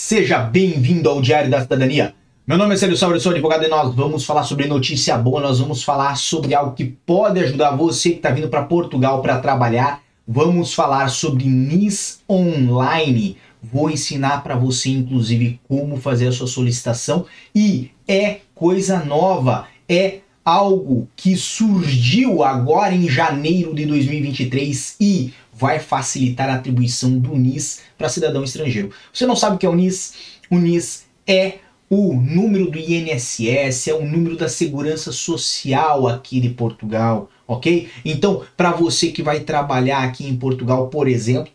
Seja bem-vindo ao Diário da Cidadania. Meu nome é Célio Sauber, sou advogado e nós vamos falar sobre notícia boa, nós vamos falar sobre algo que pode ajudar você que está vindo para Portugal para trabalhar. Vamos falar sobre NIS Online. Vou ensinar para você, inclusive, como fazer a sua solicitação e é coisa nova, é algo que surgiu agora em janeiro de 2023 e vai facilitar a atribuição do NIS para cidadão estrangeiro. Você não sabe o que é o NIS? O NIS é o número do INSS, é o número da segurança social aqui de Portugal, ok? Então, para você que vai trabalhar aqui em Portugal, por exemplo,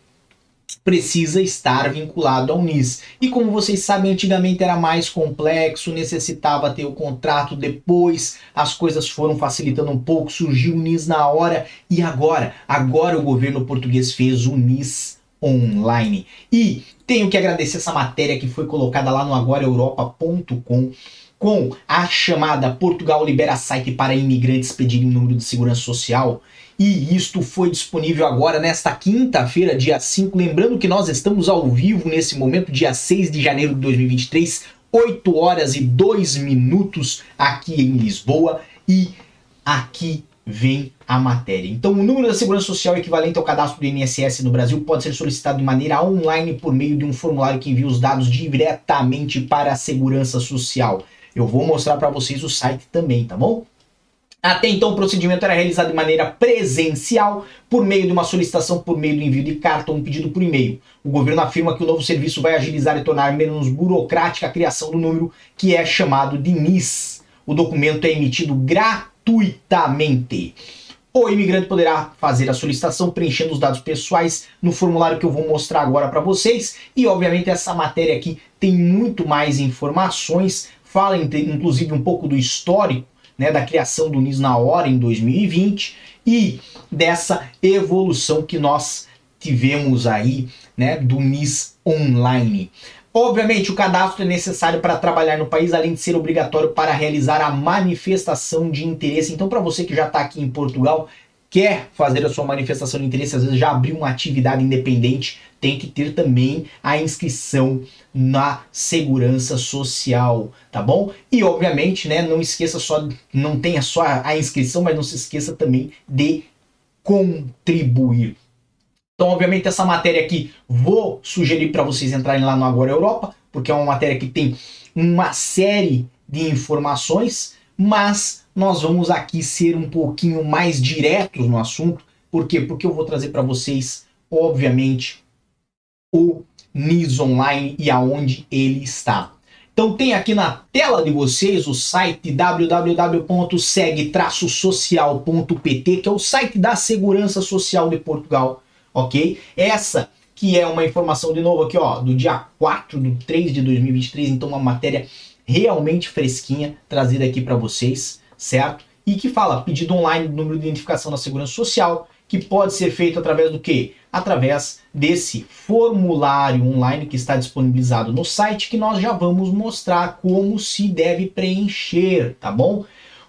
precisa estar vinculado ao NIS. E como vocês sabem, antigamente era mais complexo, necessitava ter o contrato, depois as coisas foram facilitando um pouco, surgiu o NIS na hora e agora, agora o governo português fez o NIS online. E tenho que agradecer essa matéria que foi colocada lá no agoraeuropa.com com a chamada Portugal libera site para imigrantes pedirem número de segurança social. E isto foi disponível agora nesta quinta-feira, dia 5. Lembrando que nós estamos ao vivo nesse momento, dia 6 de janeiro de 2023, 8 horas e 2 minutos aqui em Lisboa. E aqui vem a matéria. Então, o número da segurança social equivalente ao cadastro do INSS no Brasil pode ser solicitado de maneira online por meio de um formulário que envia os dados diretamente para a segurança social. Eu vou mostrar para vocês o site também, tá bom? Até então, o procedimento era realizado de maneira presencial, por meio de uma solicitação por meio do envio de carta ou um pedido por e-mail. O governo afirma que o novo serviço vai agilizar e tornar menos burocrática a criação do número, que é chamado de NIS. O documento é emitido gratuitamente. O imigrante poderá fazer a solicitação preenchendo os dados pessoais no formulário que eu vou mostrar agora para vocês. E, obviamente, essa matéria aqui tem muito mais informações fala inclusive um pouco do histórico né, da criação do NIS na hora em 2020 e dessa evolução que nós tivemos aí né, do NIS online. Obviamente, o cadastro é necessário para trabalhar no país, além de ser obrigatório para realizar a manifestação de interesse. Então, para você que já está aqui em Portugal, quer fazer a sua manifestação de interesse, às vezes já abriu uma atividade independente, tem que ter também a inscrição na segurança social, tá bom? E obviamente, né, não esqueça só, não tenha só a inscrição, mas não se esqueça também de contribuir. Então, obviamente, essa matéria aqui vou sugerir para vocês entrarem lá no Agora Europa, porque é uma matéria que tem uma série de informações, mas nós vamos aqui ser um pouquinho mais diretos no assunto. Por quê? Porque eu vou trazer para vocês, obviamente, o NIS Online e aonde ele está. Então tem aqui na tela de vocês o site www.seg-social.pt, que é o site da Segurança Social de Portugal, ok? Essa que é uma informação, de novo aqui, ó, do dia 4 de 3 de 2023, então uma matéria realmente fresquinha trazida aqui para vocês certo? E que fala pedido online do número de identificação da Segurança Social, que pode ser feito através do quê? Através desse formulário online que está disponibilizado no site, que nós já vamos mostrar como se deve preencher, tá bom?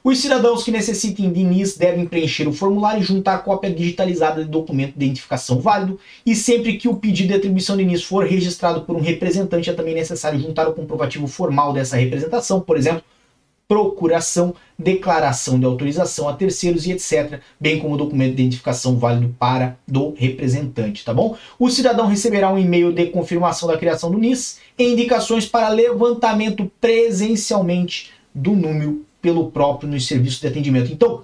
Os cidadãos que necessitem de NIS devem preencher o formulário e juntar cópia digitalizada de documento de identificação válido. E sempre que o pedido de atribuição de NIS for registrado por um representante, é também necessário juntar o comprovativo formal dessa representação, por exemplo, procuração, declaração de autorização a terceiros e etc., bem como documento de identificação válido para do representante, tá bom? O cidadão receberá um e-mail de confirmação da criação do NIS e indicações para levantamento presencialmente do número pelo próprio nos serviços de atendimento. Então,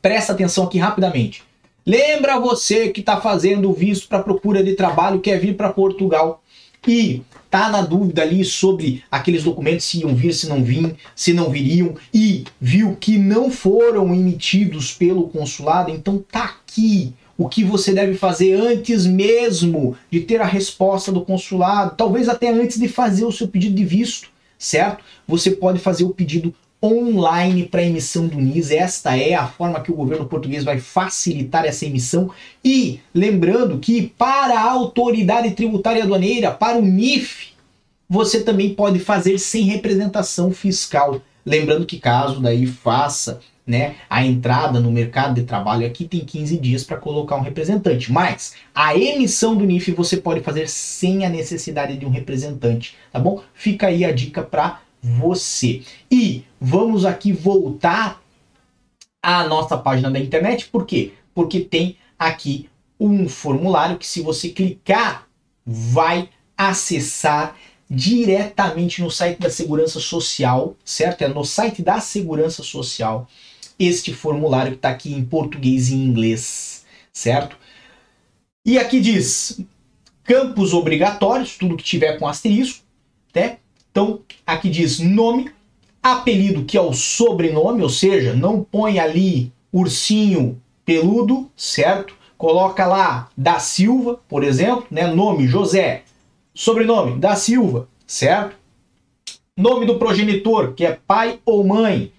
presta atenção aqui rapidamente. Lembra você que está fazendo o visto para procura de trabalho, quer vir para Portugal e tá na dúvida ali sobre aqueles documentos se iam vir, se não vim, se não viriam e viu que não foram emitidos pelo consulado, então tá aqui o que você deve fazer antes mesmo de ter a resposta do consulado, talvez até antes de fazer o seu pedido de visto, certo? Você pode fazer o pedido online para emissão do NIS. Esta é a forma que o governo português vai facilitar essa emissão. E lembrando que para a autoridade tributária aduaneira, para o NIF, você também pode fazer sem representação fiscal. Lembrando que caso daí faça né, a entrada no mercado de trabalho aqui tem 15 dias para colocar um representante. Mas a emissão do NIF você pode fazer sem a necessidade de um representante, tá bom? Fica aí a dica para você. E vamos aqui voltar à nossa página da internet, por quê? Porque tem aqui um formulário que se você clicar vai acessar diretamente no site da Segurança Social, certo? É no site da Segurança Social este formulário que está aqui em português e em inglês, certo? E aqui diz campos obrigatórios, tudo que tiver com asterisco, né? Então, aqui diz nome, apelido, que é o sobrenome, ou seja, não põe ali ursinho peludo, certo? Coloca lá da Silva, por exemplo, né? Nome José, sobrenome da Silva, certo? Nome do progenitor, que é pai ou mãe,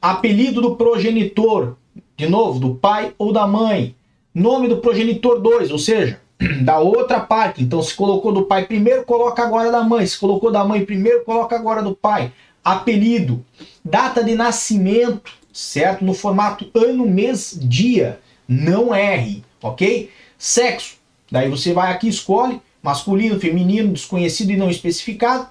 apelido do progenitor, de novo, do pai ou da mãe, nome do progenitor 2, ou seja, da outra parte. Então, se colocou do pai primeiro, coloca agora da mãe. Se colocou da mãe primeiro, coloca agora do pai. Apelido, data de nascimento, certo? No formato ano, mês, dia. Não R, ok? Sexo, daí você vai aqui escolhe masculino, feminino, desconhecido e não especificado.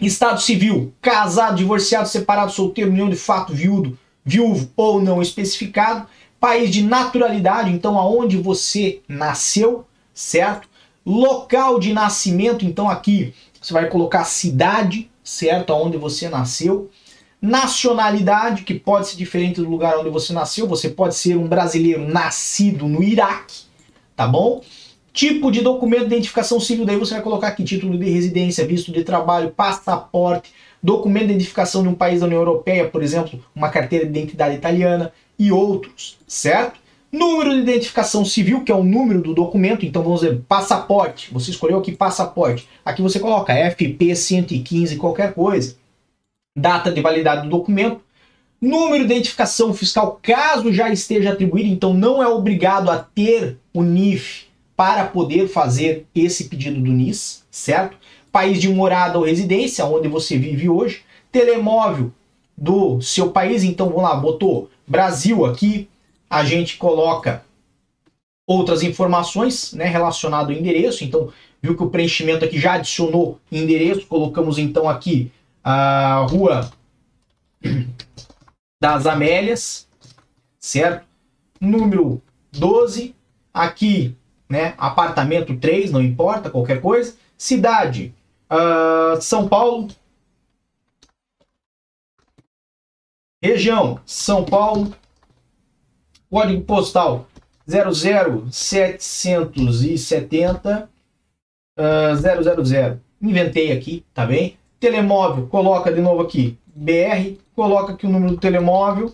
Estado civil, casado, divorciado, separado, solteiro, união de fato, viúdo, viúvo ou não especificado. País de naturalidade, então aonde você nasceu, certo? Local de nascimento, então aqui você vai colocar cidade, certo? Aonde você nasceu. Nacionalidade, que pode ser diferente do lugar onde você nasceu. Você pode ser um brasileiro nascido no Iraque, tá bom? Tipo de documento de identificação civil, daí você vai colocar aqui título de residência, visto de trabalho, passaporte, documento de identificação de um país da União Europeia, por exemplo, uma carteira de identidade italiana e outros, certo? Número de identificação civil, que é o número do documento, então vamos dizer, passaporte, você escolheu aqui passaporte, aqui você coloca FP 115, qualquer coisa, data de validade do documento, número de identificação fiscal, caso já esteja atribuído, então não é obrigado a ter o NIF, para poder fazer esse pedido do NIS, certo? País de morada ou residência, onde você vive hoje. Telemóvel do seu país, então vamos lá, botou Brasil aqui, a gente coloca outras informações né, relacionado ao endereço. Então, viu que o preenchimento aqui já adicionou endereço. Colocamos então aqui a Rua das Amélias, certo? Número 12. Aqui né? Apartamento 3, não importa, qualquer coisa. Cidade, uh, São Paulo. Região, São Paulo. Código postal 00770 uh, 000. Inventei aqui, tá bem? Telemóvel, coloca de novo aqui BR, coloca aqui o número do telemóvel,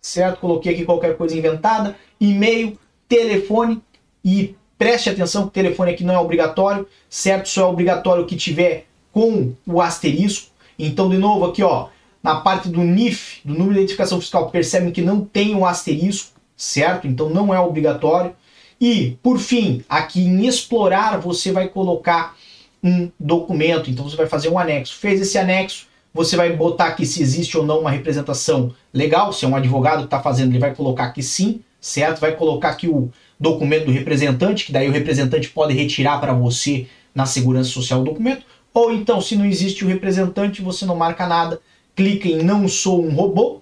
certo? Coloquei aqui qualquer coisa inventada. E-mail, telefone e Preste atenção que o telefone aqui não é obrigatório, certo? Só é obrigatório que tiver com o asterisco. Então, de novo, aqui, ó, na parte do NIF, do número de identificação fiscal, percebem que não tem um asterisco, certo? Então, não é obrigatório. E, por fim, aqui em explorar, você vai colocar um documento. Então, você vai fazer um anexo. Fez esse anexo, você vai botar aqui se existe ou não uma representação legal. Se é um advogado que está fazendo, ele vai colocar que sim, certo? Vai colocar aqui o documento do representante, que daí o representante pode retirar para você na segurança social o documento, ou então, se não existe o representante, você não marca nada, clica em não sou um robô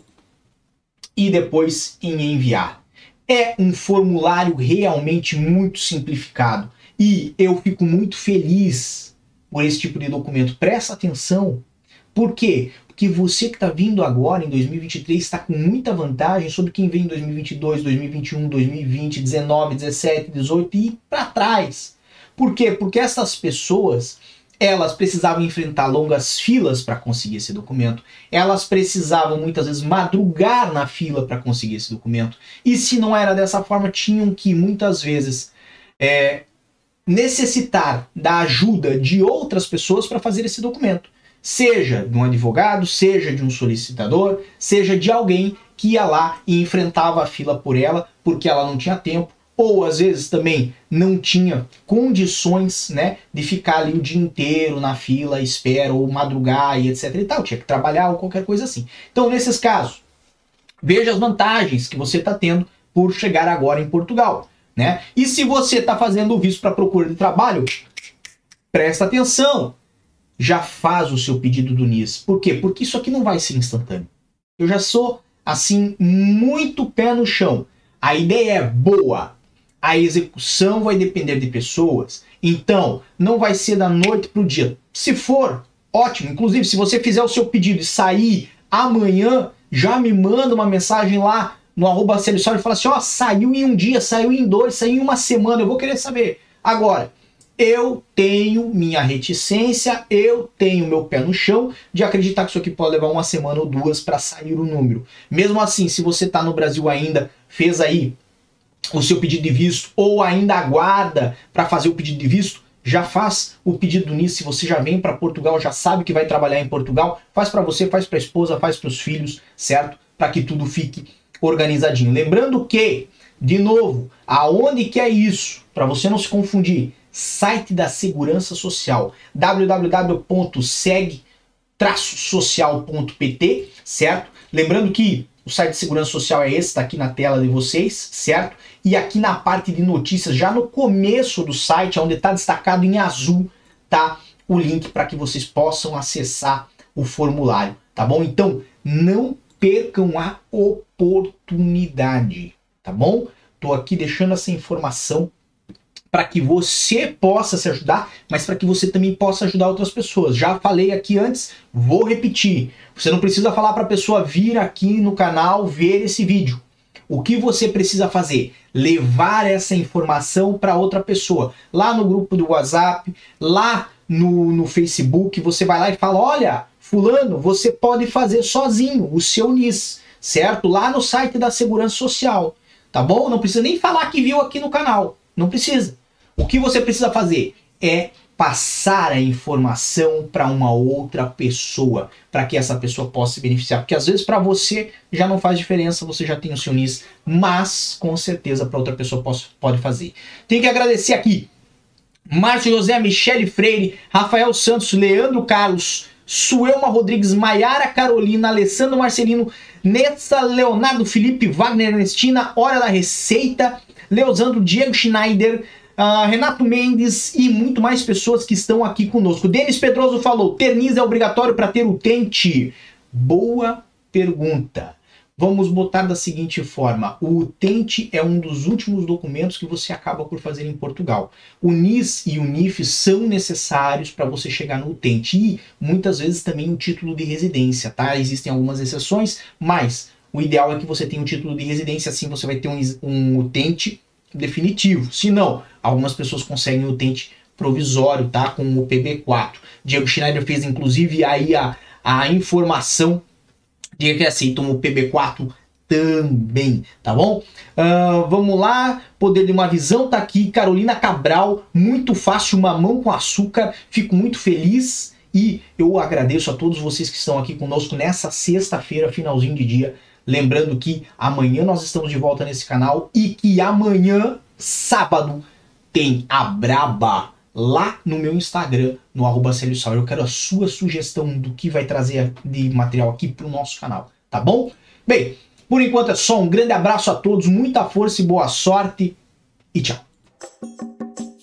e depois em enviar. É um formulário realmente muito simplificado e eu fico muito feliz por esse tipo de documento. Presta atenção. Por quê? Porque você que está vindo agora em 2023 está com muita vantagem sobre quem vem em 2022, 2021, 2020, 19, 17, 18 e para trás. Por quê? Porque essas pessoas elas precisavam enfrentar longas filas para conseguir esse documento. Elas precisavam muitas vezes madrugar na fila para conseguir esse documento. E se não era dessa forma, tinham que muitas vezes é, necessitar da ajuda de outras pessoas para fazer esse documento seja de um advogado, seja de um solicitador, seja de alguém que ia lá e enfrentava a fila por ela porque ela não tinha tempo ou às vezes também não tinha condições, né, de ficar ali o dia inteiro na fila, espera ou madrugar e etc e tal, tinha que trabalhar ou qualquer coisa assim. Então, nesses casos, veja as vantagens que você está tendo por chegar agora em Portugal. Né? E se você está fazendo o visto para procura de trabalho, presta atenção. Já faz o seu pedido do NIS. Por quê? Porque isso aqui não vai ser instantâneo. Eu já sou, assim, muito pé no chão. A ideia é boa. A execução vai depender de pessoas. Então, não vai ser da noite para o dia. Se for, ótimo. Inclusive, se você fizer o seu pedido e sair amanhã, já me manda uma mensagem lá no arroba e fala assim, ó, saiu em um dia, saiu em dois, saiu em uma semana, eu vou querer saber. Agora, eu tenho minha reticência, eu tenho meu pé no chão de acreditar que isso aqui pode levar uma semana ou duas para sair o número. Mesmo assim, se você está no Brasil ainda, fez aí o seu pedido de visto ou ainda aguarda para fazer o pedido de visto, já faz o pedido nisso. Se você já vem para Portugal, já sabe que vai trabalhar em Portugal, faz para você, faz para a esposa, faz para os filhos, certo? Para que tudo fique organizadinho. Lembrando que, de novo, aonde que é isso? Para você não se confundir, site da Segurança Social, www.seg-social.pt, certo? Lembrando que o site de segurança social é esse, está aqui na tela de vocês, certo? E aqui na parte de notícias, já no começo do site, onde está destacado em azul, tá o link para que vocês possam acessar o formulário, tá bom? Então, não percam a oportunidade, tá bom? Tô aqui deixando essa informação para que você possa se ajudar, mas para que você também possa ajudar outras pessoas. Já falei aqui antes, vou repetir. Você não precisa falar para a pessoa vir aqui no canal ver esse vídeo. O que você precisa fazer? Levar essa informação para outra pessoa. Lá no grupo do WhatsApp, lá no, no Facebook, você vai lá e fala: olha, Fulano, você pode fazer sozinho o seu NIS, certo? Lá no site da Segurança Social, tá bom? Não precisa nem falar que viu aqui no canal, não precisa. O que você precisa fazer é passar a informação para uma outra pessoa, para que essa pessoa possa se beneficiar. Porque às vezes para você já não faz diferença, você já tem o seu NIS, mas com certeza para outra pessoa pode fazer. Tenho que agradecer aqui Márcio José, Michele Freire, Rafael Santos, Leandro Carlos, Suelma Rodrigues, Maiara Carolina, Alessandro Marcelino, Nessa Leonardo Felipe, Wagner Ernestina, Hora da Receita, Leosandro Diego Schneider, uh, Renato Mendes e muito mais pessoas que estão aqui conosco. Denis Pedroso falou: Terniz é obrigatório para ter utente? Boa pergunta. Vamos botar da seguinte forma: o utente é um dos últimos documentos que você acaba por fazer em Portugal. O NIS e o NIF são necessários para você chegar no utente e muitas vezes também o título de residência, tá? Existem algumas exceções, mas o ideal é que você tenha um título de residência, assim você vai ter um, um utente definitivo. Se não, algumas pessoas conseguem o utente provisório, tá? Com o PB4. Diego Schneider fez inclusive aí a, a informação Diga que aceitam o PB4 também, tá bom? Uh, vamos lá, poder de uma visão tá aqui, Carolina Cabral, muito fácil, mamão com açúcar, fico muito feliz e eu agradeço a todos vocês que estão aqui conosco nessa sexta-feira, finalzinho de dia, lembrando que amanhã nós estamos de volta nesse canal e que amanhã, sábado, tem a Braba lá no meu Instagram, no arroba Eu quero a sua sugestão do que vai trazer de material aqui para o nosso canal, tá bom? Bem, por enquanto é só um grande abraço a todos, muita força e boa sorte e tchau.